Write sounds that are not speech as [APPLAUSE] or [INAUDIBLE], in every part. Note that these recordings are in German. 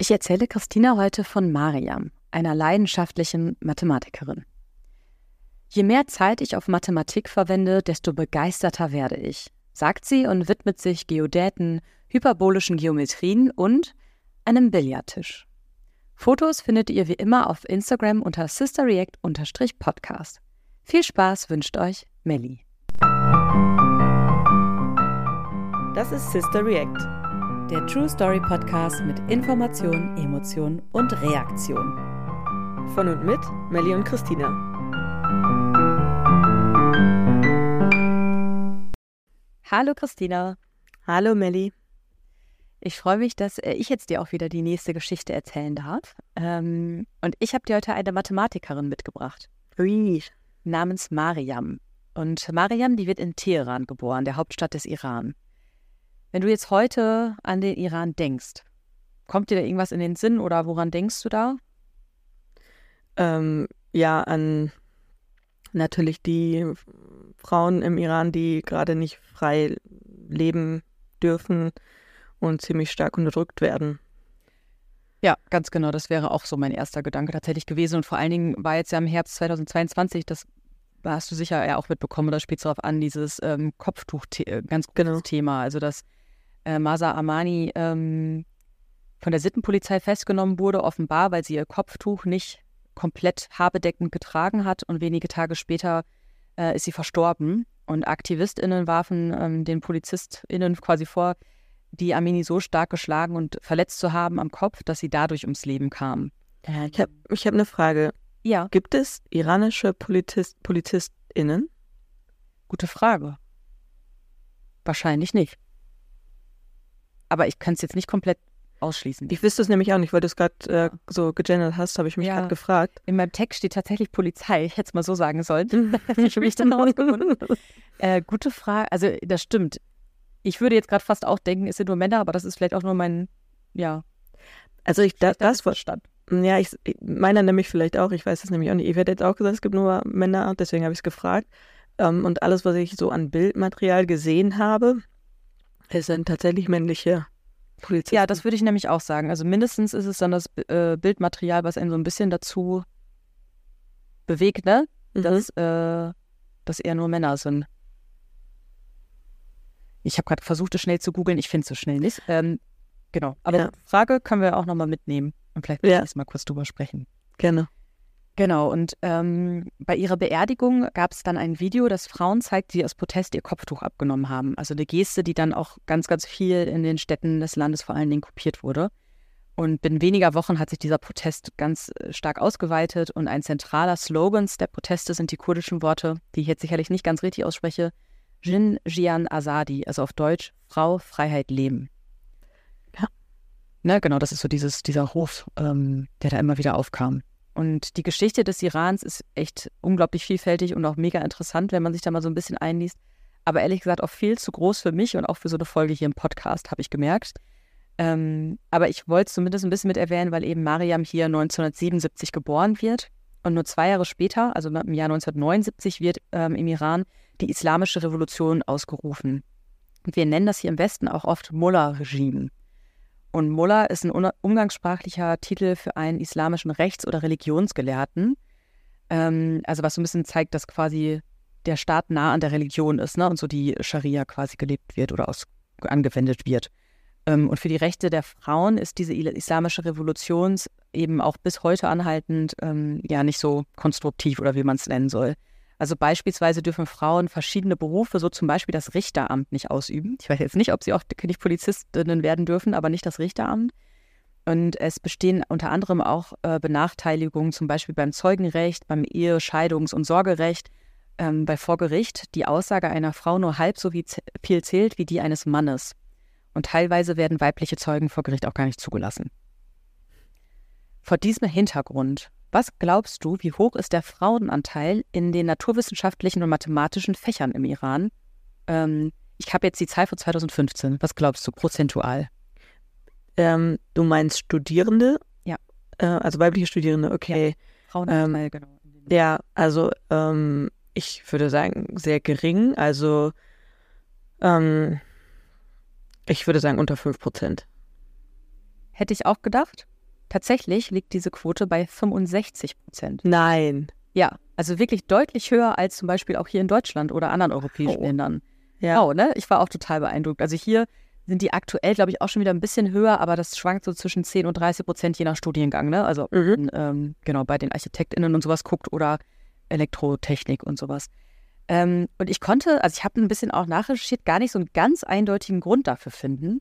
Ich erzähle Christina heute von Mariam, einer leidenschaftlichen Mathematikerin. Je mehr Zeit ich auf Mathematik verwende, desto begeisterter werde ich, sagt sie und widmet sich Geodäten, hyperbolischen Geometrien und einem Billardtisch. Fotos findet ihr wie immer auf Instagram unter sisterreact-podcast. Viel Spaß wünscht euch Melli. Das ist Sister React der True Story Podcast mit Information, Emotion und Reaktion. Von und mit Melli und Christina. Hallo Christina. Hallo Melli. Ich freue mich, dass äh, ich jetzt dir auch wieder die nächste Geschichte erzählen darf. Ähm, und ich habe dir heute eine Mathematikerin mitgebracht. Ui. Namens Mariam. Und Mariam, die wird in Teheran geboren, der Hauptstadt des Iran. Wenn du jetzt heute an den Iran denkst, kommt dir da irgendwas in den Sinn oder woran denkst du da? Ähm, ja, an natürlich die Frauen im Iran, die gerade nicht frei leben dürfen und ziemlich stark unterdrückt werden. Ja, ganz genau. Das wäre auch so mein erster Gedanke tatsächlich gewesen. Und vor allen Dingen war jetzt ja im Herbst 2022, das hast du sicher ja auch mitbekommen, oder spielt darauf an, dieses ähm, Kopftuch, äh, ganz genau. Thema. Also, dass äh, Masa Amani ähm, von der Sittenpolizei festgenommen wurde, offenbar, weil sie ihr Kopftuch nicht komplett haarbedeckend getragen hat und wenige Tage später äh, ist sie verstorben. Und AktivistInnen warfen ähm, den PolizistInnen quasi vor, die Amini so stark geschlagen und verletzt zu haben am Kopf, dass sie dadurch ums Leben kam. Ich habe ich hab eine Frage. Ja. Gibt es iranische Polizist, PolizistInnen? Gute Frage. Wahrscheinlich nicht. Aber ich kann es jetzt nicht komplett ausschließen. Ich wüsste es nämlich auch nicht, weil du es gerade äh, so gegendert hast, habe ich mich ja. gerade gefragt. In meinem Text steht tatsächlich Polizei. Ich hätte es mal so sagen sollen. [LAUGHS] [LAUGHS] ich habe mich dann rausgefunden. Äh, gute Frage. Also, das stimmt. Ich würde jetzt gerade fast auch denken, es sind nur Männer, aber das ist vielleicht auch nur mein, ja. Also, ich, da, das verstand. Ja, ich, meiner nämlich vielleicht auch. Ich weiß es nämlich auch nicht. Ich hätte jetzt auch gesagt, es gibt nur Männer, deswegen habe ich es gefragt. Ähm, und alles, was ich so an Bildmaterial gesehen habe, es sind tatsächlich männliche Polizisten. Ja, das würde ich nämlich auch sagen. Also mindestens ist es dann das äh, Bildmaterial, was einen so ein bisschen dazu bewegt, ne? Mhm. Dass, äh, dass eher nur Männer sind. Ich habe gerade versucht, es schnell zu googeln. Ich finde es so schnell nicht. Ähm, genau. Aber ja. Frage können wir auch nochmal mitnehmen und vielleicht ja. mal kurz drüber sprechen. Gerne. Genau, und ähm, bei ihrer Beerdigung gab es dann ein Video, das Frauen zeigt, die aus Protest ihr Kopftuch abgenommen haben. Also eine Geste, die dann auch ganz, ganz viel in den Städten des Landes vor allen Dingen kopiert wurde. Und binnen weniger Wochen hat sich dieser Protest ganz äh, stark ausgeweitet und ein zentraler Slogan der Proteste sind die kurdischen Worte, die ich jetzt sicherlich nicht ganz richtig ausspreche, Jin Jian Azadi, also auf Deutsch Frau, Freiheit, Leben. Ja. Ne, genau, das ist so dieses, dieser Hof, ähm, der da immer wieder aufkam. Und die Geschichte des Irans ist echt unglaublich vielfältig und auch mega interessant, wenn man sich da mal so ein bisschen einliest. Aber ehrlich gesagt auch viel zu groß für mich und auch für so eine Folge hier im Podcast, habe ich gemerkt. Ähm, aber ich wollte es zumindest ein bisschen mit erwähnen, weil eben Mariam hier 1977 geboren wird. Und nur zwei Jahre später, also im Jahr 1979, wird ähm, im Iran die Islamische Revolution ausgerufen. Und wir nennen das hier im Westen auch oft Mullah-Regime. Und Mullah ist ein umgangssprachlicher Titel für einen islamischen Rechts- oder Religionsgelehrten. Ähm, also was so ein bisschen zeigt, dass quasi der Staat nah an der Religion ist ne? und so die Scharia quasi gelebt wird oder aus, angewendet wird. Ähm, und für die Rechte der Frauen ist diese islamische Revolution eben auch bis heute anhaltend ähm, ja nicht so konstruktiv oder wie man es nennen soll. Also beispielsweise dürfen Frauen verschiedene Berufe, so zum Beispiel das Richteramt, nicht ausüben. Ich weiß jetzt nicht, ob sie auch nicht Polizistinnen werden dürfen, aber nicht das Richteramt. Und es bestehen unter anderem auch äh, Benachteiligungen, zum Beispiel beim Zeugenrecht, beim Ehe-, Scheidungs- und Sorgerecht, ähm, bei Vorgericht die Aussage einer Frau nur halb so viel zählt wie die eines Mannes. Und teilweise werden weibliche Zeugen vor Gericht auch gar nicht zugelassen. Vor diesem Hintergrund was glaubst du, wie hoch ist der Frauenanteil in den naturwissenschaftlichen und mathematischen Fächern im Iran? Ähm, ich habe jetzt die Zahl von 2015. Was glaubst du, prozentual? Ähm, du meinst Studierende? Ja. Äh, also weibliche Studierende, okay. Ja, Frauenanteil, ähm, genau. Ja, also ähm, ich würde sagen, sehr gering. Also ähm, ich würde sagen unter 5 Prozent. Hätte ich auch gedacht. Tatsächlich liegt diese Quote bei 65 Prozent. Nein. Ja, also wirklich deutlich höher als zum Beispiel auch hier in Deutschland oder anderen europäischen Oh. Ländern. Ja. Wow, ne? Ich war auch total beeindruckt. Also hier sind die aktuell, glaube ich, auch schon wieder ein bisschen höher, aber das schwankt so zwischen 10 und 30 Prozent je nach Studiengang, ne? Also Mhm. ähm, genau bei den ArchitektInnen und sowas guckt oder Elektrotechnik und sowas. Ähm, und ich konnte, also ich habe ein bisschen auch nachrecherchiert, gar nicht so einen ganz eindeutigen Grund dafür finden.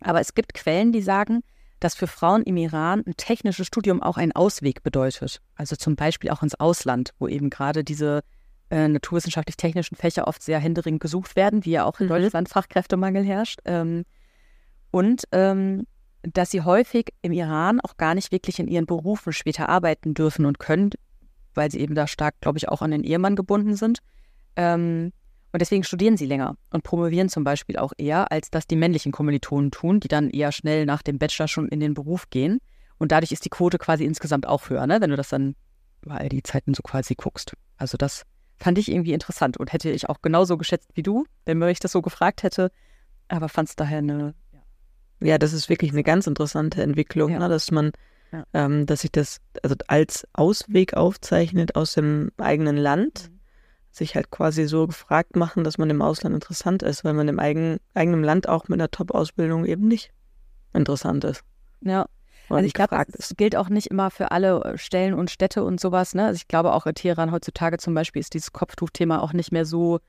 Aber es gibt Quellen, die sagen, dass für Frauen im Iran ein technisches Studium auch ein Ausweg bedeutet. Also zum Beispiel auch ins Ausland, wo eben gerade diese äh, naturwissenschaftlich-technischen Fächer oft sehr händeringend gesucht werden, wie ja auch in Mhm. Deutschland Fachkräftemangel herrscht. Ähm, und ähm, dass sie häufig im Iran auch gar nicht wirklich in ihren Berufen später arbeiten dürfen und können, weil sie eben da stark, glaube ich, auch an den Ehemann gebunden sind. Ähm, und deswegen studieren sie länger und promovieren zum Beispiel auch eher, als das die männlichen Kommilitonen tun, die dann eher schnell nach dem Bachelor schon in den Beruf gehen. Und dadurch ist die Quote quasi insgesamt auch höher, ne? wenn du das dann über all die Zeiten so quasi guckst. Also das fand ich irgendwie interessant und hätte ich auch genauso geschätzt wie du, wenn man mich das so gefragt hätte. Aber fand es daher eine. Ja, das ist wirklich eine ganz interessante Entwicklung, Ja. ne, dass man, Ja. ähm, dass sich das also als Ausweg aufzeichnet aus dem eigenen Land, sich halt quasi so gefragt machen, dass man im Ausland interessant ist, weil man im eigen, eigenen Land auch mit einer Top-Ausbildung eben nicht interessant ist. Ja, oder Also ich glaube, das gilt auch nicht immer für alle äh, Stellen und Städte und sowas. Ne? Also ich glaube auch in Teheran heutzutage zum Beispiel ist dieses Kopftuchthema auch nicht mehr so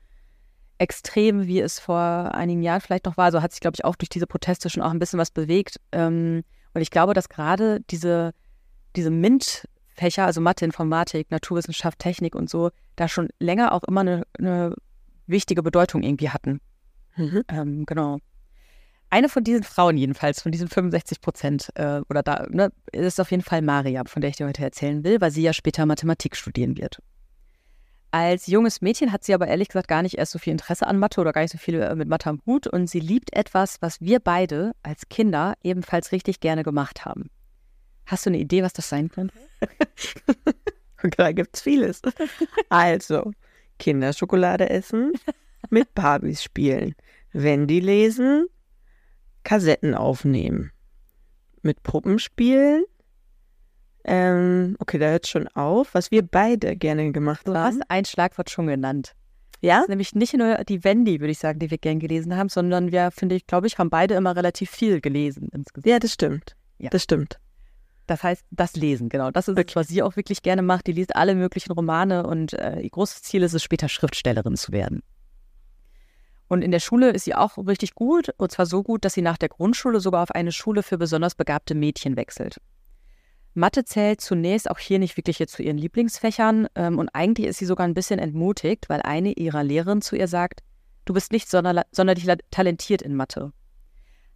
extrem, wie es vor einigen Jahren vielleicht noch war. Also hat sich, glaube ich, auch durch diese Proteste schon auch ein bisschen was bewegt. Ähm, und ich glaube, dass gerade diese, diese MINT-Fächer, also Mathe, Informatik, Naturwissenschaft, Technik und so, da schon länger auch immer eine, eine wichtige Bedeutung irgendwie hatten. Mhm. Ähm, genau. Eine von diesen Frauen jedenfalls, von diesen 65 Prozent, äh, oder da, ne, ist auf jeden Fall Maria, von der ich dir heute erzählen will, weil sie ja später Mathematik studieren wird. Als junges Mädchen hat sie aber ehrlich gesagt gar nicht erst so viel Interesse an Mathe oder gar nicht so viel äh, mit Mathe am Hut und sie liebt etwas, was wir beide als Kinder ebenfalls richtig gerne gemacht haben. Hast du eine Idee, was das sein könnte? [LAUGHS] Da gibt's vieles. Also, Kinderschokolade essen, [LAUGHS] mit Barbies spielen, Wendy lesen, Kassetten aufnehmen, mit Puppen spielen. Ähm, okay, da hört schon auf, was wir beide gerne gemacht Du haben. hast ein Schlagwort schon genannt. Ja? Nämlich nicht nur die Wendy, würde ich sagen, die wir gern gelesen haben, sondern wir, finde ich, glaube ich, haben beide immer relativ viel gelesen insgesamt. Ja, das stimmt. Ja. Das stimmt. Das heißt, das Lesen, genau. Das ist es, was sie auch wirklich gerne macht. Die liest alle möglichen Romane und äh, ihr großes Ziel ist es, später Schriftstellerin zu werden. Und in der Schule ist sie auch richtig gut, und zwar so gut, dass sie nach der Grundschule sogar auf eine Schule für besonders begabte Mädchen wechselt. Mathe zählt zunächst auch hier nicht wirklich zu ihren Lieblingsfächern ähm, und eigentlich ist sie sogar ein bisschen entmutigt, weil eine ihrer Lehrerinnen zu ihr sagt, du bist nicht sonderla- sonderlich talentiert in Mathe.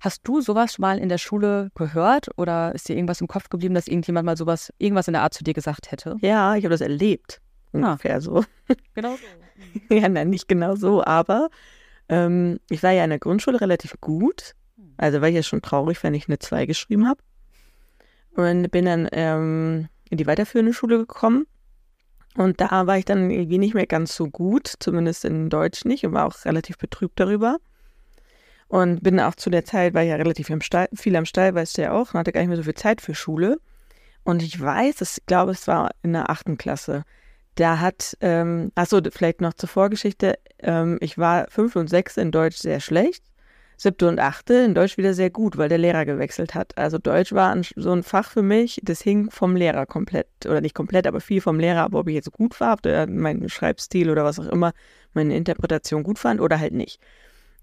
Hast du sowas mal in der Schule gehört oder ist dir irgendwas im Kopf geblieben, dass irgendjemand mal sowas, irgendwas in der Art zu dir gesagt hätte? Ja, ich habe das erlebt. Ungefähr so. [LAUGHS] Genau so. Ja, nein, nicht genau so, aber ähm, ich war ja in der Grundschule relativ gut. Also war ich ja schon traurig, wenn ich eine 2 geschrieben habe. Und bin dann ähm, in die weiterführende Schule gekommen. Und da war ich dann irgendwie nicht mehr ganz so gut, zumindest in Deutsch nicht, und war auch relativ betrübt darüber. Und bin auch zu der Zeit, war ich ja relativ Stall, viel am Stall, weißt du ja auch, und hatte gar nicht mehr so viel Zeit für Schule. Und ich weiß, ich glaube, es war in der achten Klasse. Da hat, ähm, achso, vielleicht noch zur Vorgeschichte, ähm, ich war fünfte und sechste in Deutsch sehr schlecht, siebte und achte in Deutsch wieder sehr gut, weil der Lehrer gewechselt hat. Also Deutsch war ein, so ein Fach für mich, das hing vom Lehrer komplett, oder nicht komplett, aber viel vom Lehrer, aber ob ich jetzt gut war, ob der meinen Schreibstil oder was auch immer, meine Interpretation gut fand oder halt nicht.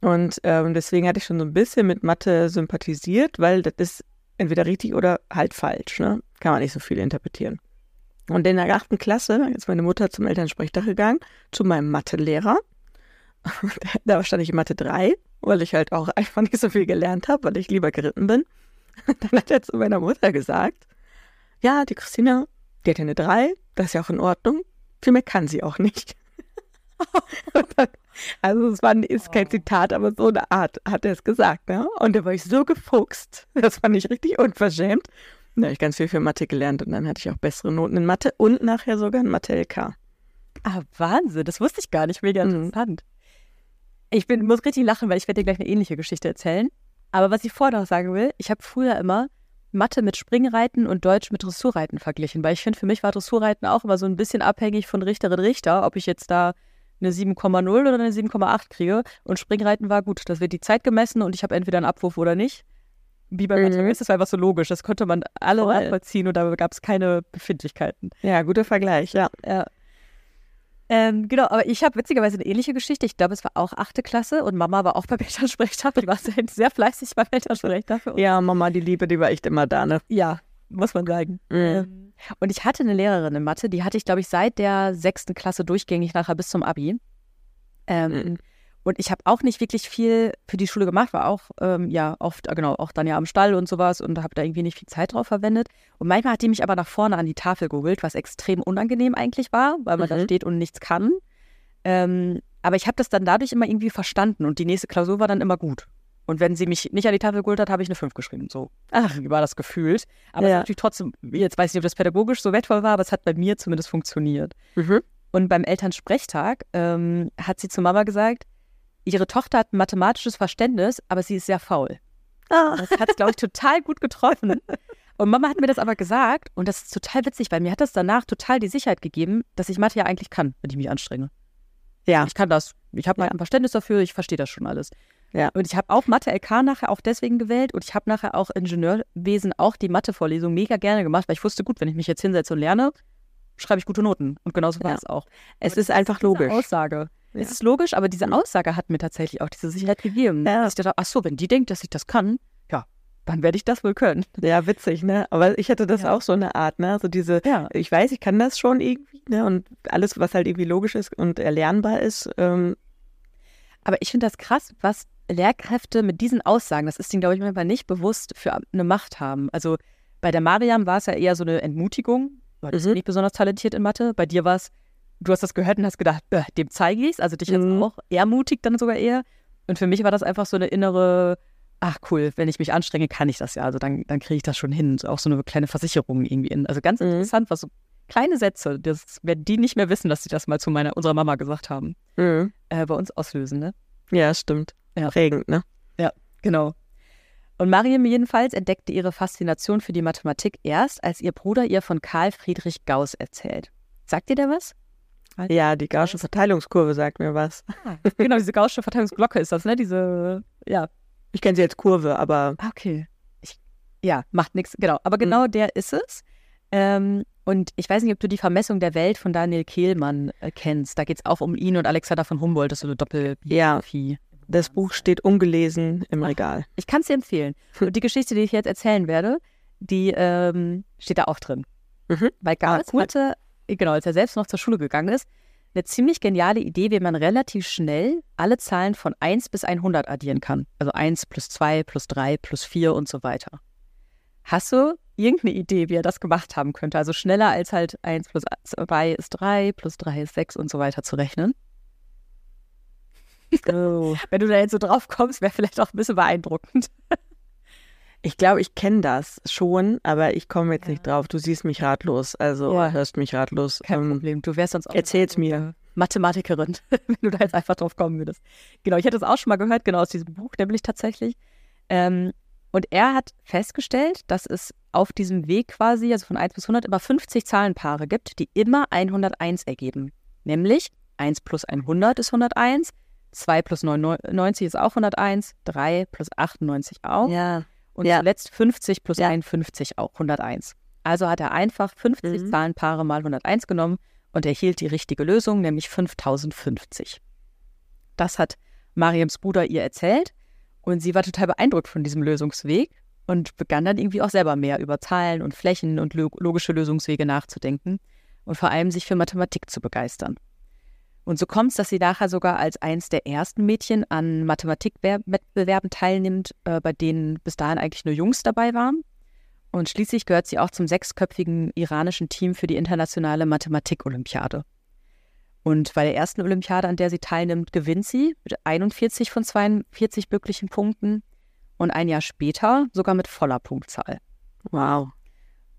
Und ähm, deswegen hatte ich schon so ein bisschen mit Mathe sympathisiert, weil das ist entweder richtig oder halt falsch, ne? Kann man nicht so viel interpretieren. Und in der achten Klasse ist meine Mutter zum Elternsprechtag gegangen, zu meinem Mathelehrer. [LAUGHS] Da stand ich in Mathe 3, weil ich halt auch [LAUGHS] einfach nicht so viel gelernt habe, weil ich lieber geritten bin. [LAUGHS] Dann hat er zu meiner Mutter gesagt, ja, die Christina, die hat ja eine 3, das ist ja auch in Ordnung. Viel mehr kann sie auch nicht. Und dann, also es war, ist kein Zitat, aber so eine Art hat er es gesagt. Ne? Und da war ich so gefuchst. [LAUGHS] Das fand ich richtig unverschämt. Da habe ich ganz viel für Mathe gelernt und dann hatte ich auch bessere Noten in Mathe und nachher sogar in Mathe LK. Ah, Wahnsinn, das wusste ich gar nicht. Mega Mhm. interessant. Ich bin, muss richtig lachen, weil ich werde dir gleich eine ähnliche Geschichte erzählen. Aber was ich vorher noch sagen will, ich habe früher immer Mathe mit Springreiten und Deutsch mit Dressurreiten verglichen, weil ich finde, für mich war Dressurreiten auch immer so ein bisschen abhängig von Richterin Richter, ob ich jetzt da eine 7,0 oder eine 7,8 kriege. Und Springreiten war gut, das wird die Zeit gemessen und ich habe entweder einen Abwurf oder nicht. Wie bei mhm. ist das einfach so logisch. Das konnte man alle nachvollziehen und da gab es keine Befindlichkeiten. Ja, guter Vergleich, ja. ja. Ähm, genau, aber ich habe witzigerweise eine ähnliche Geschichte. Ich glaube, es war auch achte Klasse und Mama war auch beim Elternsprechtag. Die war sehr, [LAUGHS] sehr fleißig beim Elternsprechtag. Ja, Mama, die Liebe, die war echt immer da, ne? Ja, muss man sagen. Mhm. Ähm, und ich hatte eine Lehrerin in Mathe, die hatte ich, glaube ich, seit der sechsten Klasse durchgängig nachher bis zum Abi. Ähm, mhm. Und ich habe auch nicht wirklich viel für die Schule gemacht, war auch, ähm, ja, oft, äh, genau, auch dann ja am Stall und sowas und habe da irgendwie nicht viel Zeit drauf verwendet. Und manchmal hat die mich aber nach vorne an die Tafel geholt, was extrem unangenehm eigentlich war, weil man mhm. da steht und nichts kann. Ähm, aber ich habe das dann dadurch immer irgendwie verstanden und die nächste Klausur war dann immer gut. Und wenn sie mich nicht an die Tafel geholt hat, habe ich eine 5 geschrieben. So, ach, wie war das gefühlt? Aber ja. es natürlich trotzdem, jetzt weiß ich nicht, ob das pädagogisch so wertvoll war, aber es hat bei mir zumindest funktioniert. Mhm. Und beim Elternsprechtag ähm, hat sie zu Mama gesagt, ihre Tochter hat ein mathematisches Verständnis, aber sie ist sehr faul. Ah. Das hat es, glaube ich, total gut getroffen. Und Mama hat mir das aber gesagt und das ist total witzig, weil mir hat das danach total die Sicherheit gegeben, dass ich Mathe ja eigentlich kann, wenn ich mich anstrenge. Ja. Ich kann das. Ich habe halt ja. ein Verständnis dafür, ich verstehe das schon alles. Ja. Und ich habe auch Mathe LK nachher auch deswegen gewählt und ich habe nachher auch Ingenieurwesen auch die Mathe-Vorlesung mega gerne gemacht, weil ich wusste, gut, wenn ich mich jetzt hinsetze und lerne, schreibe ich gute Noten. Und genauso war ja. es auch. Es ist einfach logisch. Aussage. Ja. Es ist logisch, aber diese Aussage hat mir tatsächlich auch diese Sicherheit gegeben. Ja. Dass ich dachte, ach so, wenn die denkt, dass ich das kann, ja, dann werde ich das wohl können. Ja, witzig, ne? Aber ich hatte das ja. auch so eine Art, ne? So diese, ja. ich weiß, ich kann das schon irgendwie, ne? Und alles, was halt irgendwie logisch ist und erlernbar ist. Ähm aber ich finde das krass, was Lehrkräfte mit diesen Aussagen, das ist ihnen, glaube ich, manchmal nicht bewusst für eine Macht haben. Also bei der Mariam war es ja eher so eine Entmutigung, weil mhm. nicht besonders talentiert in Mathe. Bei dir war es, du hast das gehört und hast gedacht, dem zeige ich es. Also dich mhm. jetzt auch ermutigt dann sogar eher. Und für mich war das einfach so eine innere, ach cool, wenn ich mich anstrenge, kann ich das ja. Also dann, dann kriege ich das schon hin. Auch so eine kleine Versicherung irgendwie in. Also ganz mhm. interessant, was so kleine Sätze, das werden die nicht mehr wissen, dass sie das mal zu meiner, unserer Mama gesagt haben, mhm. äh, bei uns auslösen, ne? Ja, stimmt. Ja. Prägend, ne? Ja, genau. Und Mariam jedenfalls entdeckte ihre Faszination für die Mathematik erst, als ihr Bruder ihr von Karl Friedrich Gauss erzählt. Sagt ihr da was? Ja, die Gaußsche Verteilungskurve sagt mir was. Ah, genau, diese Gaußsche Verteilungsglocke ist das, ne? Diese, ja. Ich kenne sie als Kurve, aber. Ah, okay. Ich, ja, macht nichts. Genau. Aber mhm. genau mhm. der ist es. Ähm, und ich weiß nicht, ob du die Vermessung der Welt von Daniel Kehlmann äh, kennst. Da geht es auch um ihn und Alexander von Humboldt. Das ist so eine Doppelbiografie. Ja. Das Buch steht ungelesen im Regal. Ich kann es dir empfehlen. Und die Geschichte, die ich jetzt erzählen werde, die ähm, steht da auch drin. Mhm. Weil Gauss ah, cool. hatte, genau, als er selbst noch zur Schule gegangen ist, eine ziemlich geniale Idee, wie man relativ schnell alle Zahlen von 1 bis 100 addieren kann. Also 1 plus 2 plus 3 plus 4 und so weiter. Hast du irgendeine Idee, wie er das gemacht haben könnte? Also schneller als halt 1 plus 2 ist 3 plus 3 ist 6 und so weiter zu rechnen? Oh. [LAUGHS] Wenn du da jetzt so drauf kommst, wäre vielleicht auch ein bisschen beeindruckend. [LAUGHS] Ich glaube, ich kenne das schon, aber ich komme jetzt ja. nicht drauf. Du siehst mich ratlos, also ja. hörst mich ratlos. Kein ähm, Problem, du wärst sonst auch. Erzähl's mir. Mathematikerin, [LAUGHS] wenn du da jetzt einfach drauf kommen würdest. Genau, ich hätte es auch schon mal gehört, genau aus diesem Buch, nämlich tatsächlich. Ähm, und er hat festgestellt, dass es auf diesem Weg quasi, also von 1 bis 100, immer 50 Zahlenpaare gibt, die immer 101 ergeben. Nämlich 1 plus 100 ist 101, 2 plus 99 ist auch 101, 3 plus 98 auch. Ja. Und ja. zuletzt 50 plus ja. 51 auch 101. Also hat er einfach 50 mhm. Zahlenpaare mal 101 genommen und erhielt die richtige Lösung, nämlich 5050. Das hat Mariams Bruder ihr erzählt und sie war total beeindruckt von diesem Lösungsweg und begann dann irgendwie auch selber mehr über Zahlen und Flächen und logische Lösungswege nachzudenken und vor allem sich für Mathematik zu begeistern. Und so kommt es, dass sie nachher sogar als eins der ersten Mädchen an Mathematikwettbewerben teilnimmt, äh, bei denen bis dahin eigentlich nur Jungs dabei waren. Und schließlich gehört sie auch zum sechsköpfigen iranischen Team für die internationale Mathematik-Olympiade. Und bei der ersten Olympiade, an der sie teilnimmt, gewinnt sie mit 41 von 42 möglichen Punkten und ein Jahr später sogar mit voller Punktzahl. Wow.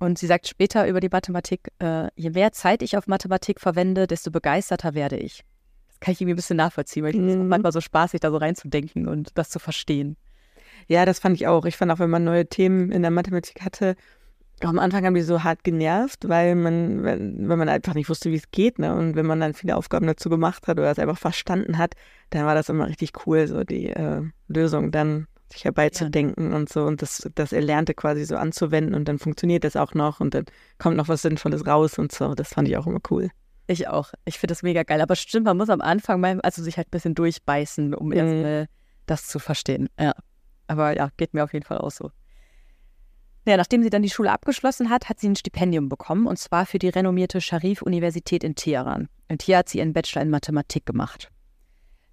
Und sie sagt später über die Mathematik, äh, je mehr Zeit ich auf Mathematik verwende, desto begeisterter werde ich. Das kann ich irgendwie ein bisschen nachvollziehen, weil ich mhm. es manchmal so spaßig, da so reinzudenken und das zu verstehen. Ja, das fand ich auch. Ich fand auch, wenn man neue Themen in der Mathematik hatte, am Anfang haben die so hart genervt, weil man, wenn, wenn man einfach nicht wusste, wie es geht, ne? Und wenn man dann viele Aufgaben dazu gemacht hat oder es einfach verstanden hat, dann war das immer richtig cool, so die äh, Lösung dann sich herbeizudenken ja. und so und das, das Erlernte quasi so anzuwenden und dann funktioniert das auch noch und dann kommt noch was Sinnvolles raus und so. Das fand ich auch immer cool. Ich auch. Ich finde das mega geil. Aber stimmt, man muss am Anfang mal, also sich halt ein bisschen durchbeißen, um mhm. erstmal das zu verstehen. Ja. Aber ja, geht mir auf jeden Fall auch so. Ja, nachdem sie dann die Schule abgeschlossen hat, hat sie ein Stipendium bekommen und zwar für die renommierte Sharif-Universität in Teheran. Und hier hat sie ihren Bachelor in Mathematik gemacht.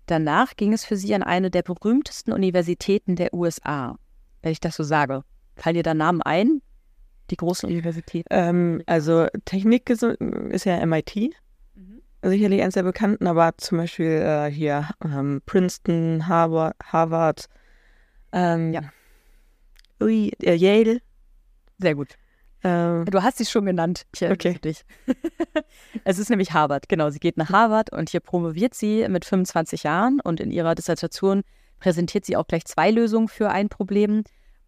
Danach ging es für sie an eine der berühmtesten Universitäten der USA. Wenn ich das so sage, fallen dir da Namen ein? Die großen Universitäten? Ähm, also Technik ist, ja MIT. Mhm. Sicherlich eines der bekannten, aber zum Beispiel äh, hier ähm, Princeton, Harvard, Harvard ähm, ja. Ui, äh, Yale. Sehr gut. Ähm, du hast sie schon genannt. Ich okay. dich. [LAUGHS] es ist nämlich Harvard. Genau, sie geht nach Harvard und hier promoviert sie mit 25 Jahren und in ihrer Dissertation präsentiert sie auch gleich zwei Lösungen für ein Problem.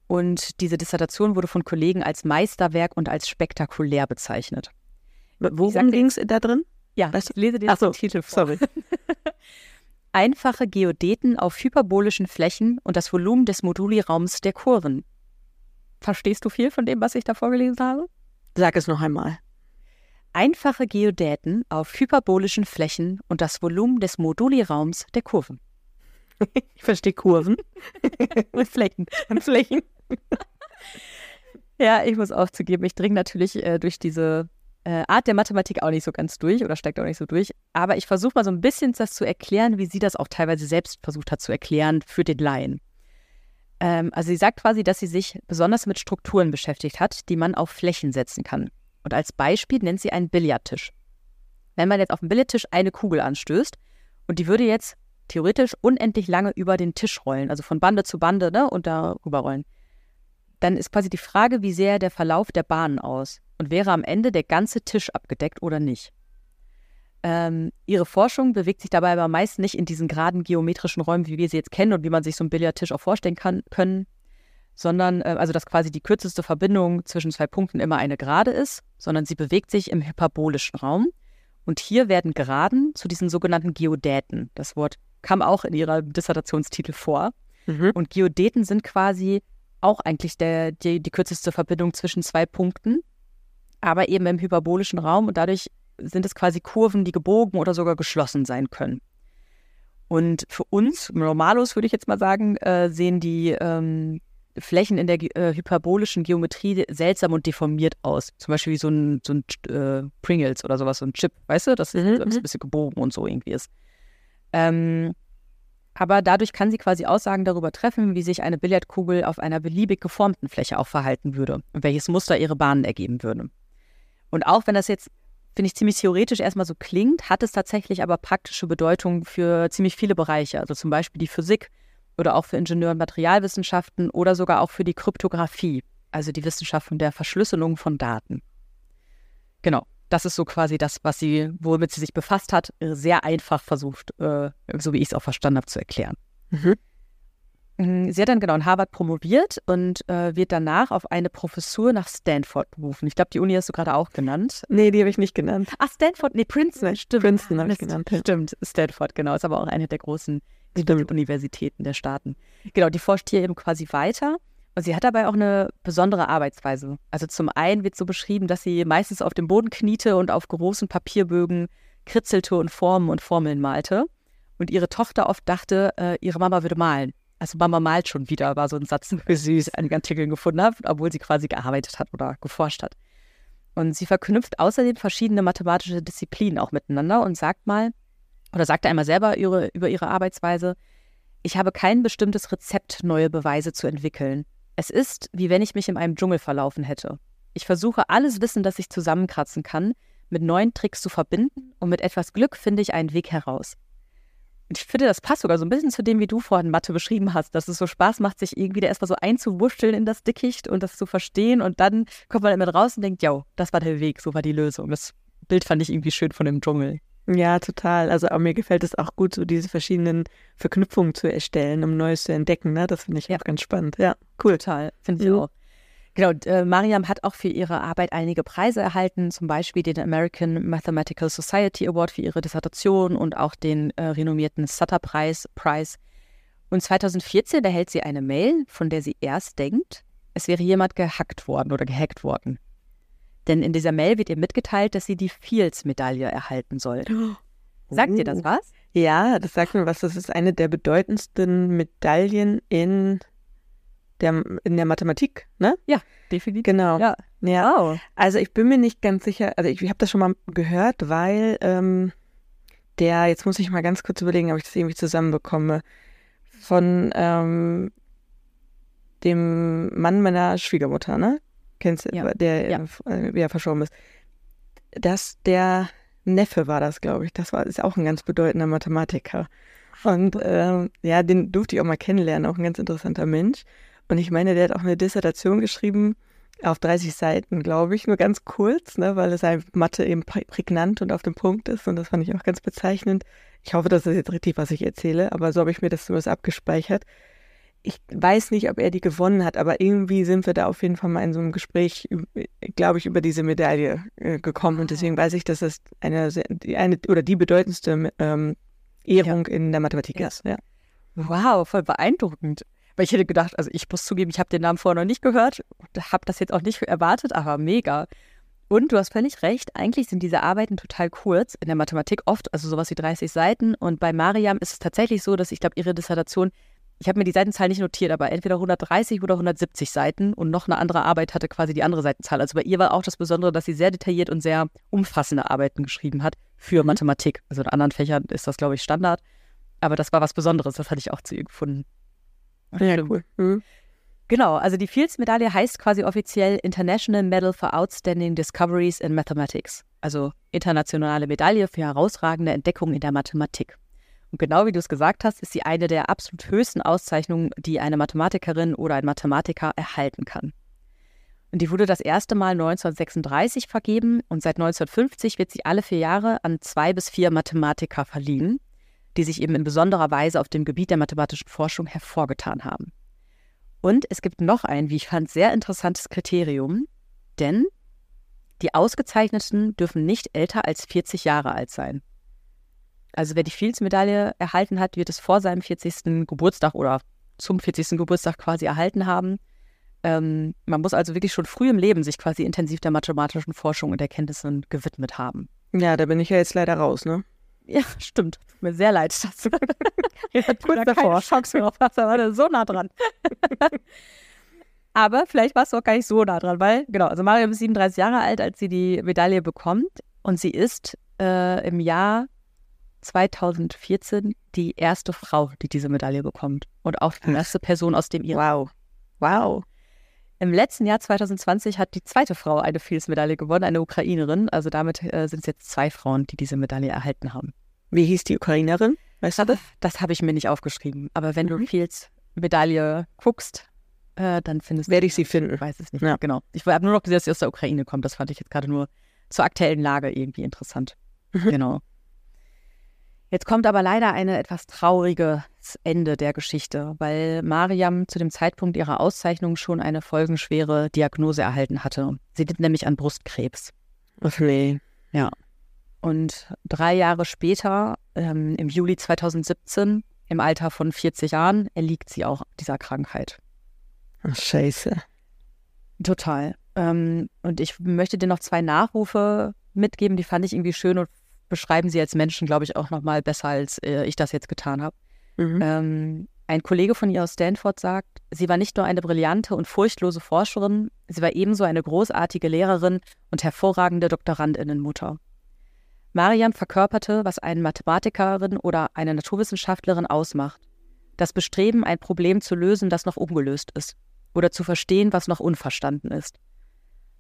Und diese Dissertation wurde von Kollegen als Meisterwerk und als spektakulär bezeichnet. Worum ging es da drin? Ja, ich lese dir so, den Titel vor. Sorry. [LAUGHS] Einfache Geodeten auf hyperbolischen Flächen und das Volumen des Moduliraums der Kurven. Verstehst du viel von dem, was ich da vorgelesen habe? Sag es noch einmal. Einfache Geodäten auf hyperbolischen Flächen und das Volumen des Moduliraums der Kurven. [LAUGHS] Ich verstehe Kurven. [LAUGHS] Flächen. Flächen. ja, ich muss auch zugeben, ich dringe natürlich äh, durch diese äh, Art der Mathematik auch nicht so ganz durch oder steigt auch nicht so durch. Aber ich versuche mal so ein bisschen das zu erklären, wie sie das auch teilweise selbst versucht hat zu erklären für den Laien. Ähm, also sie sagt quasi, dass sie sich besonders mit Strukturen beschäftigt hat, die man auf Flächen setzen kann. Und als Beispiel nennt sie einen Billardtisch. Wenn man jetzt auf dem Billardtisch eine Kugel anstößt und die würde jetzt theoretisch unendlich lange über den Tisch rollen, also von Bande zu Bande ne, und darüber rollen, dann ist quasi die Frage, wie sähe der Verlauf der Bahnen aus und wäre am Ende der ganze Tisch abgedeckt oder nicht. Ähm, ihre Forschung bewegt sich dabei aber meist nicht in diesen geraden geometrischen Räumen, wie wir sie jetzt kennen und wie man sich so einen Billardtisch auch vorstellen kann, können, sondern äh, also dass quasi die kürzeste Verbindung zwischen zwei Punkten immer eine Gerade ist, sondern sie bewegt sich im hyperbolischen Raum. Und hier werden Geraden zu diesen sogenannten Geodäten. Das Wort kam auch in ihrer Dissertationstitel vor. Mhm. Und Geodäten sind quasi auch eigentlich der, die, die kürzeste Verbindung zwischen zwei Punkten, aber eben im hyperbolischen Raum und dadurch sind es quasi Kurven, die gebogen oder sogar geschlossen sein können. Und für uns, Normalos würde ich jetzt mal sagen, äh, sehen die ähm, Flächen in der äh, hyperbolischen Geometrie seltsam und deformiert aus. Zum Beispiel wie so ein, so ein äh, Pringles oder sowas, so ein Chip, weißt du, das mhm. ein bisschen gebogen und so irgendwie ist. Ähm, aber dadurch kann sie quasi Aussagen darüber treffen, wie sich eine Billardkugel auf einer beliebig geformten Fläche auch verhalten würde und welches Muster ihre Bahnen ergeben würde. Und auch wenn das jetzt finde ich, ziemlich theoretisch erstmal so klingt, hat es tatsächlich aber praktische Bedeutung für ziemlich viele Bereiche. Also zum Beispiel die Physik oder auch für Ingenieur- und Materialwissenschaften oder sogar auch für die Kryptographie, also die Wissenschaften der Verschlüsselung von Daten. Genau, das ist so quasi das, was sie, womit sie sich befasst hat, sehr einfach versucht, äh, so wie ich es auch verstanden habe, zu erklären. Mhm. Mhm, sie hat dann genau in Harvard promoviert und äh, wird danach auf eine Professur nach Stanford berufen. Ich glaube, die Uni hast du gerade auch genannt. Nee, die habe ich nicht genannt. Ach, Stanford, nee, Princeton, stimmt. Princeton habe ich genannt. Stimmt, Stanford, genau. Ist aber auch eine der großen. Universitäten der Staaten. Genau, die forscht hier eben quasi weiter. Und sie hat dabei auch eine besondere Arbeitsweise. Also zum einen wird so beschrieben, dass sie meistens auf dem Boden kniete und auf großen Papierbögen kritzelte und Formen und Formeln malte. Und ihre Tochter oft dachte, äh, ihre Mama würde malen. Also Mama malt schon wieder, war so ein Satz, den ich einige Artikel gefunden habe, obwohl sie quasi gearbeitet hat oder geforscht hat. Und sie verknüpft außerdem verschiedene mathematische Disziplinen auch miteinander und sagt mal, oder sagte einmal selber ihre, über ihre Arbeitsweise, ich habe kein bestimmtes Rezept, neue Beweise zu entwickeln. Es ist, wie wenn ich mich in einem Dschungel verlaufen hätte. Ich versuche alles Wissen, das ich zusammenkratzen kann, mit neuen Tricks zu verbinden und mit etwas Glück finde ich einen Weg heraus. Ich finde, das passt sogar so ein bisschen zu dem, wie du vorhin Mathe beschrieben hast, dass es so Spaß macht, sich irgendwie da erstmal so einzuwurschteln in das Dickicht und das zu verstehen. Und dann kommt man immer raus und denkt, ja, das war der Weg, so war die Lösung. Das Bild fand ich irgendwie schön von dem Dschungel. Ja, total. Also mir gefällt es auch gut, so diese verschiedenen Verknüpfungen zu erstellen, um Neues zu entdecken. Ne? Das finde ich ja. auch ganz spannend. Ja, cool. Total, finde ich mhm. auch. Genau, äh, Mariam hat auch für ihre Arbeit einige Preise erhalten, zum Beispiel den American Mathematical Society Award für ihre Dissertation und auch den äh, renommierten Sutter-Preis. Preis. Und 2014 erhält sie eine Mail, von der sie erst denkt, es wäre jemand gehackt worden oder gehackt worden. Denn in dieser Mail wird ihr mitgeteilt, dass sie die Fields-Medaille erhalten soll. Sagt oh. dir das was? Ja, das sagt mir was. Das ist eine der bedeutendsten Medaillen in der, in der Mathematik, ne? Ja, definitiv. Genau. Ja. ja. Wow. Also ich bin mir nicht ganz sicher, also ich, ich habe das schon mal gehört, weil ähm, der, jetzt muss ich mal ganz kurz überlegen, ob ich das irgendwie zusammenbekomme, von ähm, dem Mann meiner Schwiegermutter, ne? kennst du, ja. der ja. Äh, ja verstorben ist, dass der Neffe war das, glaube ich. Das war ist auch ein ganz bedeutender Mathematiker. Und ähm, ja, den durfte ich auch mal kennenlernen, auch ein ganz interessanter Mensch. Und ich meine, der hat auch eine Dissertation geschrieben auf 30 Seiten, glaube ich, nur ganz kurz, ne, weil es halt Mathe eben prägnant und auf dem Punkt ist. Und das fand ich auch ganz bezeichnend. Ich hoffe, das ist jetzt richtig, was ich erzähle, aber so habe ich mir das zumindest abgespeichert ich weiß nicht, ob er die gewonnen hat, aber irgendwie sind wir da auf jeden Fall mal in so einem Gespräch, glaube ich, über diese Medaille äh, gekommen. Und deswegen ah. weiß ich, dass das eine, eine oder die bedeutendste ähm, Ehrung ja. in der Mathematik ja. ist. Ja. Wow, voll beeindruckend. Weil ich hätte gedacht, also ich muss zugeben, ich habe den Namen vorher noch nicht gehört und habe das jetzt auch nicht erwartet, aber mega. Und du hast völlig recht, eigentlich sind diese Arbeiten total kurz in der Mathematik oft, also sowas wie 30 Seiten. Und bei Mariam ist es tatsächlich so, dass ich glaube, ihre Dissertation ich habe mir die Seitenzahl nicht notiert, aber entweder 130 oder 170 Seiten und noch eine andere Arbeit hatte quasi die andere Seitenzahl. Also bei ihr war auch das Besondere, dass sie sehr detailliert und sehr umfassende Arbeiten geschrieben hat für mhm. Mathematik. Also in anderen Fächern ist das, glaube ich, Standard. Aber das war was Besonderes, das hatte ich auch zu ihr gefunden. Ja, cool. Mhm. Genau, also die Fields-Medaille heißt quasi offiziell International Medal for Outstanding Discoveries in Mathematics. Also internationale Medaille für herausragende Entdeckungen in der Mathematik. Und genau wie du es gesagt hast, ist sie eine der absolut höchsten Auszeichnungen, die eine Mathematikerin oder ein Mathematiker erhalten kann. Und die wurde das erste Mal 1936 vergeben und seit 1950 wird sie alle vier Jahre an zwei bis vier Mathematiker verliehen, die sich eben in besonderer Weise auf dem Gebiet der mathematischen Forschung hervorgetan haben. Und es gibt noch ein, wie ich fand, sehr interessantes Kriterium, denn die Ausgezeichneten dürfen nicht älter als 40 Jahre alt sein. Also wer die Fields-Medaille erhalten hat, wird es vor seinem 40. Geburtstag oder zum 40. Geburtstag quasi erhalten haben. Ähm, man muss also wirklich schon früh im Leben sich quasi intensiv der mathematischen Forschung und Erkenntnissen gewidmet haben. Ja, da bin ich ja jetzt leider raus, ne? Ja, [LAUGHS] stimmt. Tut mir sehr leid, dass du [LAUGHS] kurz davor Chance mehr auf hast, war so nah dran. [LAUGHS] Aber vielleicht warst du auch gar nicht so nah dran, weil, genau, also Mario ist 37 Jahre alt, als sie die Medaille bekommt und sie ist äh, im Jahr 2014 die erste Frau, die diese Medaille bekommt. Und auch die erste Person aus dem Iran. Wow. Wow. Im letzten Jahr 2020 hat die zweite Frau eine Fields-Medaille gewonnen, eine Ukrainerin. Also damit äh, sind es jetzt zwei Frauen, die diese Medaille erhalten haben. Wie hieß die Ukrainerin? Weißt du das? Das habe ich mir nicht aufgeschrieben. Aber wenn mhm. du Fields-Medaille guckst, äh, dann findest du. Werde ich sie finden. Ich weiß es nicht. Ja. Genau. Ich habe nur noch gesehen, dass sie aus der Ukraine kommt. Das fand ich jetzt gerade nur zur aktuellen Lage irgendwie interessant. Mhm. Genau. Jetzt kommt aber leider ein etwas trauriges Ende der Geschichte, weil Mariam zu dem Zeitpunkt ihrer Auszeichnung schon eine folgenschwere Diagnose erhalten hatte. Sie litt nämlich an Brustkrebs. Ach nee. Ja. Und drei Jahre später, ähm, im Juli 2017, im Alter von 40 Jahren, erliegt sie auch dieser Krankheit. Ach, scheiße. Total. Ähm, und ich möchte dir noch zwei Nachrufe mitgeben, die fand ich irgendwie schön und beschreiben sie als Menschen, glaube ich, auch noch mal besser, als äh, ich das jetzt getan habe. Mhm. Ähm, ein Kollege von ihr aus Stanford sagt, sie war nicht nur eine brillante und furchtlose Forscherin, sie war ebenso eine großartige Lehrerin und hervorragende Doktorandinnenmutter. Mariam verkörperte, was eine Mathematikerin oder eine Naturwissenschaftlerin ausmacht. Das Bestreben, ein Problem zu lösen, das noch ungelöst ist. Oder zu verstehen, was noch unverstanden ist.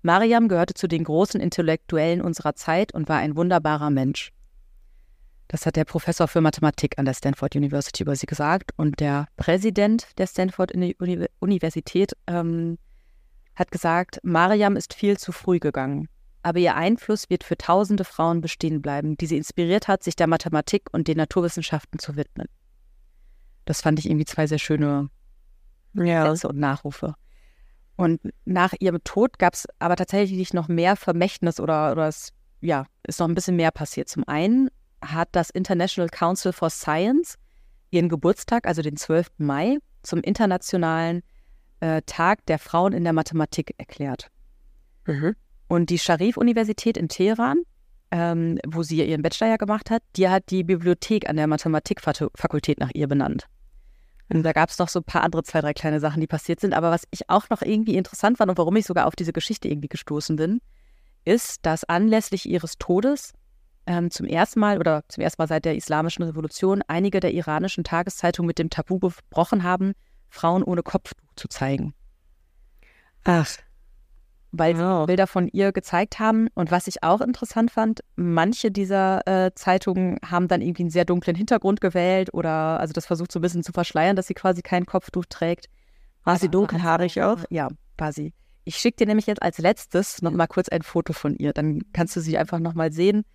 Mariam gehörte zu den großen Intellektuellen unserer Zeit und war ein wunderbarer Mensch. Das hat der Professor für Mathematik an der Stanford University über sie gesagt. Und der Präsident der Stanford Universität ähm, hat gesagt, Mariam ist viel zu früh gegangen. aber ihr Einfluss wird für tausende Frauen bestehen bleiben, die sie inspiriert hat, sich der Mathematik und den Naturwissenschaften zu widmen. Das fand ich irgendwie zwei sehr schöne ja. Sätze und Nachrufe. Und nach ihrem Tod gab es aber tatsächlich noch mehr Vermächtnis oder, oder es ja, ist noch ein bisschen mehr passiert. Zum einen hat das International Council for Science ihren Geburtstag, also den 12. Mai, zum internationalen äh, Tag der Frauen in der Mathematik erklärt. Mhm. Und die Sharif-Universität in Teheran, ähm, wo sie ihren Bachelor ja gemacht hat, die hat die Bibliothek an der Mathematikfakultät nach ihr benannt. Und da gab es noch so ein paar andere, zwei, drei kleine Sachen, die passiert sind. Aber was ich auch noch irgendwie interessant fand und warum ich sogar auf diese Geschichte irgendwie gestoßen bin, ist, dass anlässlich ihres Todes ähm, zum ersten Mal oder zum ersten Mal seit der Islamischen Revolution einige der iranischen Tageszeitungen mit dem Tabu gebrochen haben, Frauen ohne Kopftuch zu zeigen. Ach. Weil sie Bilder von ihr gezeigt haben. Und was ich auch interessant fand, manche dieser äh, Zeitungen haben dann irgendwie einen sehr dunklen Hintergrund gewählt oder also das versucht so ein bisschen zu verschleiern, dass sie quasi kein Kopftuch trägt. War sie dunkelhaarig auch? Ja, war sie. Ich schicke dir nämlich jetzt als letztes noch mal kurz ein Foto von ihr. Dann kannst du sie einfach noch mal sehen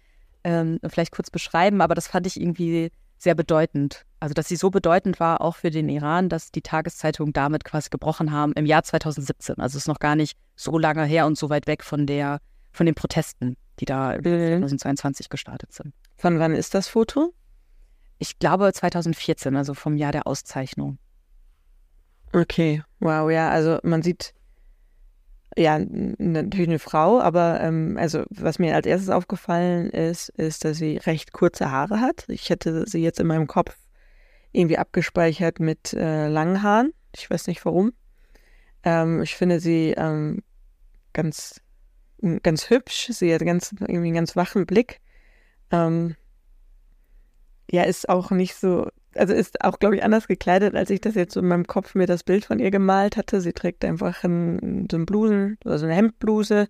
ähm, und vielleicht kurz beschreiben. Aber das fand ich irgendwie sehr bedeutend. Also, dass sie so bedeutend war, auch für den Iran, dass die Tageszeitungen damit quasi gebrochen haben im Jahr 2017. Also, es ist noch gar nicht so lange her und so weit weg von der, von den Protesten, die da 2022 gestartet sind. Von wann ist das Foto? Ich glaube 2014, also vom Jahr der Auszeichnung. Okay, wow, ja, also man sieht ja, natürlich eine Frau, aber ähm, also was mir als erstes aufgefallen ist, ist, dass sie recht kurze Haare hat. Ich hätte sie jetzt in meinem Kopf irgendwie abgespeichert mit äh, langen Haaren. Ich weiß nicht warum. Ähm, ich finde sie ähm, ganz, ganz hübsch. Sie hat ganz, irgendwie einen ganz wachen Blick. Ähm, ja, ist auch nicht so also ist auch, glaube ich, anders gekleidet, als ich das jetzt in meinem Kopf mir das Bild von ihr gemalt hatte. Sie trägt einfach ein, so ein Blusen, also eine Hemdbluse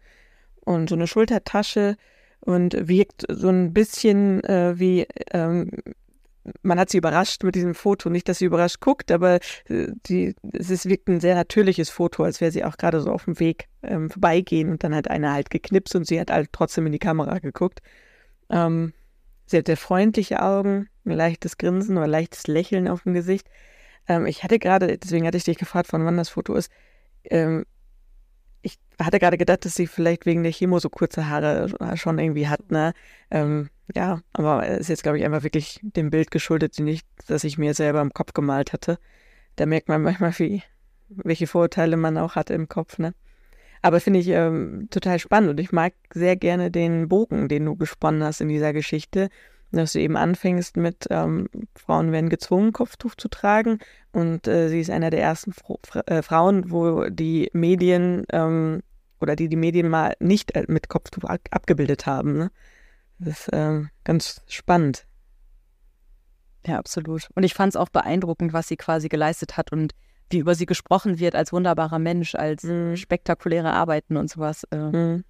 und so eine Schultertasche und wirkt so ein bisschen äh, wie, ähm, man hat sie überrascht mit diesem Foto. Nicht, dass sie überrascht guckt, aber äh, die, es ist, wirkt ein sehr natürliches Foto, als wäre sie auch gerade so auf dem Weg ähm, vorbeigehen und dann hat einer halt geknipst und sie hat halt trotzdem in die Kamera geguckt. Ähm, Sie hat sehr freundliche Augen, ein leichtes Grinsen oder leichtes Lächeln auf dem Gesicht. Ähm, ich hatte gerade, deswegen hatte ich dich gefragt, von wann das Foto ist. Ähm, ich hatte gerade gedacht, dass sie vielleicht wegen der Chemo so kurze Haare schon irgendwie hat, ne? Ja, aber es ist jetzt, glaube ich, einfach wirklich dem Bild geschuldet, nicht, dass ich mir selber im Kopf gemalt hatte. Da merkt man manchmal, wie, welche Vorurteile man auch hat im Kopf, ne? Aber finde ich ähm, total spannend und ich mag sehr gerne den Bogen, den du gesponnen hast in dieser Geschichte, dass du eben anfängst mit ähm, Frauen werden gezwungen, Kopftuch zu tragen und äh, sie ist einer der ersten Fro äh, Frauen, wo die Medien ähm, oder die die Medien mal nicht äh, mit Kopftuch ab abgebildet haben. Ne? Das ist ähm, ganz spannend. Ja, absolut. Und ich fand es auch beeindruckend, was sie quasi geleistet hat und wie über sie gesprochen wird als wunderbarer Mensch, als mhm. spektakuläre Arbeiten und sowas. Äh, mhm.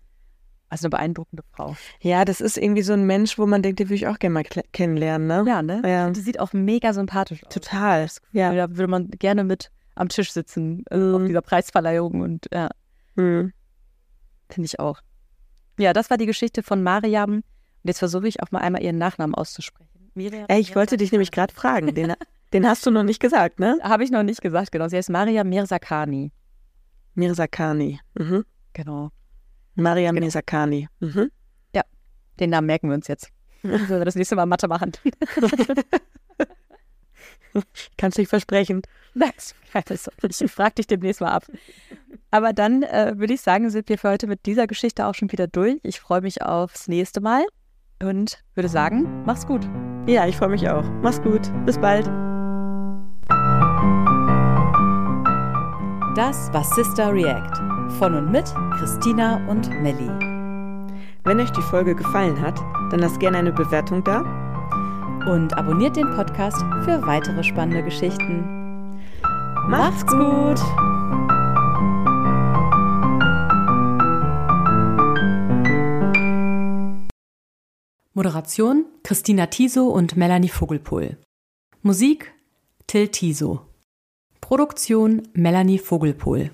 Also eine beeindruckende Frau. Ja, das ist irgendwie so ein Mensch, wo man denkt, den würde ich auch gerne mal kennenlernen, ne? Ja, ne? Ja. Die sieht auch mega sympathisch aus. Total. Ja. Da würde man gerne mit am Tisch sitzen äh, mhm. auf dieser Preisverleihung und ja. Mhm. Finde ich auch. Ja, das war die Geschichte von Mariam. Und jetzt versuche ich auch mal einmal ihren Nachnamen auszusprechen. Miriam, Ey, ich wollte dich nämlich gerade fragen. Den, [LAUGHS] Den hast du noch nicht gesagt, ne? Habe ich noch nicht gesagt, genau. Sie heißt Maria Mirzakani. Mirzakani. Mhm. Genau. Maria genau. Mirzakani. Mhm. Ja, den Namen merken wir uns jetzt. [LAUGHS] Wir das nächste Mal Mathe machen. [LAUGHS] Kannst dich versprechen. Ich frage dich demnächst mal ab. Aber dann äh, würde ich sagen, sind wir für heute mit dieser Geschichte auch schon wieder durch. Ich freue mich aufs nächste Mal und würde sagen, mach's gut. Ja, ich freue mich auch. Mach's gut. Bis bald. Das war Sister React von und mit Christina und Melli. Wenn euch die Folge gefallen hat, dann lasst gerne eine Bewertung da und abonniert den Podcast für weitere spannende Geschichten. Macht's gut! Moderation Christina Tiso und Melanie Vogelpohl. Musik Till Tiso. Produktion Melanie Vogelpohl.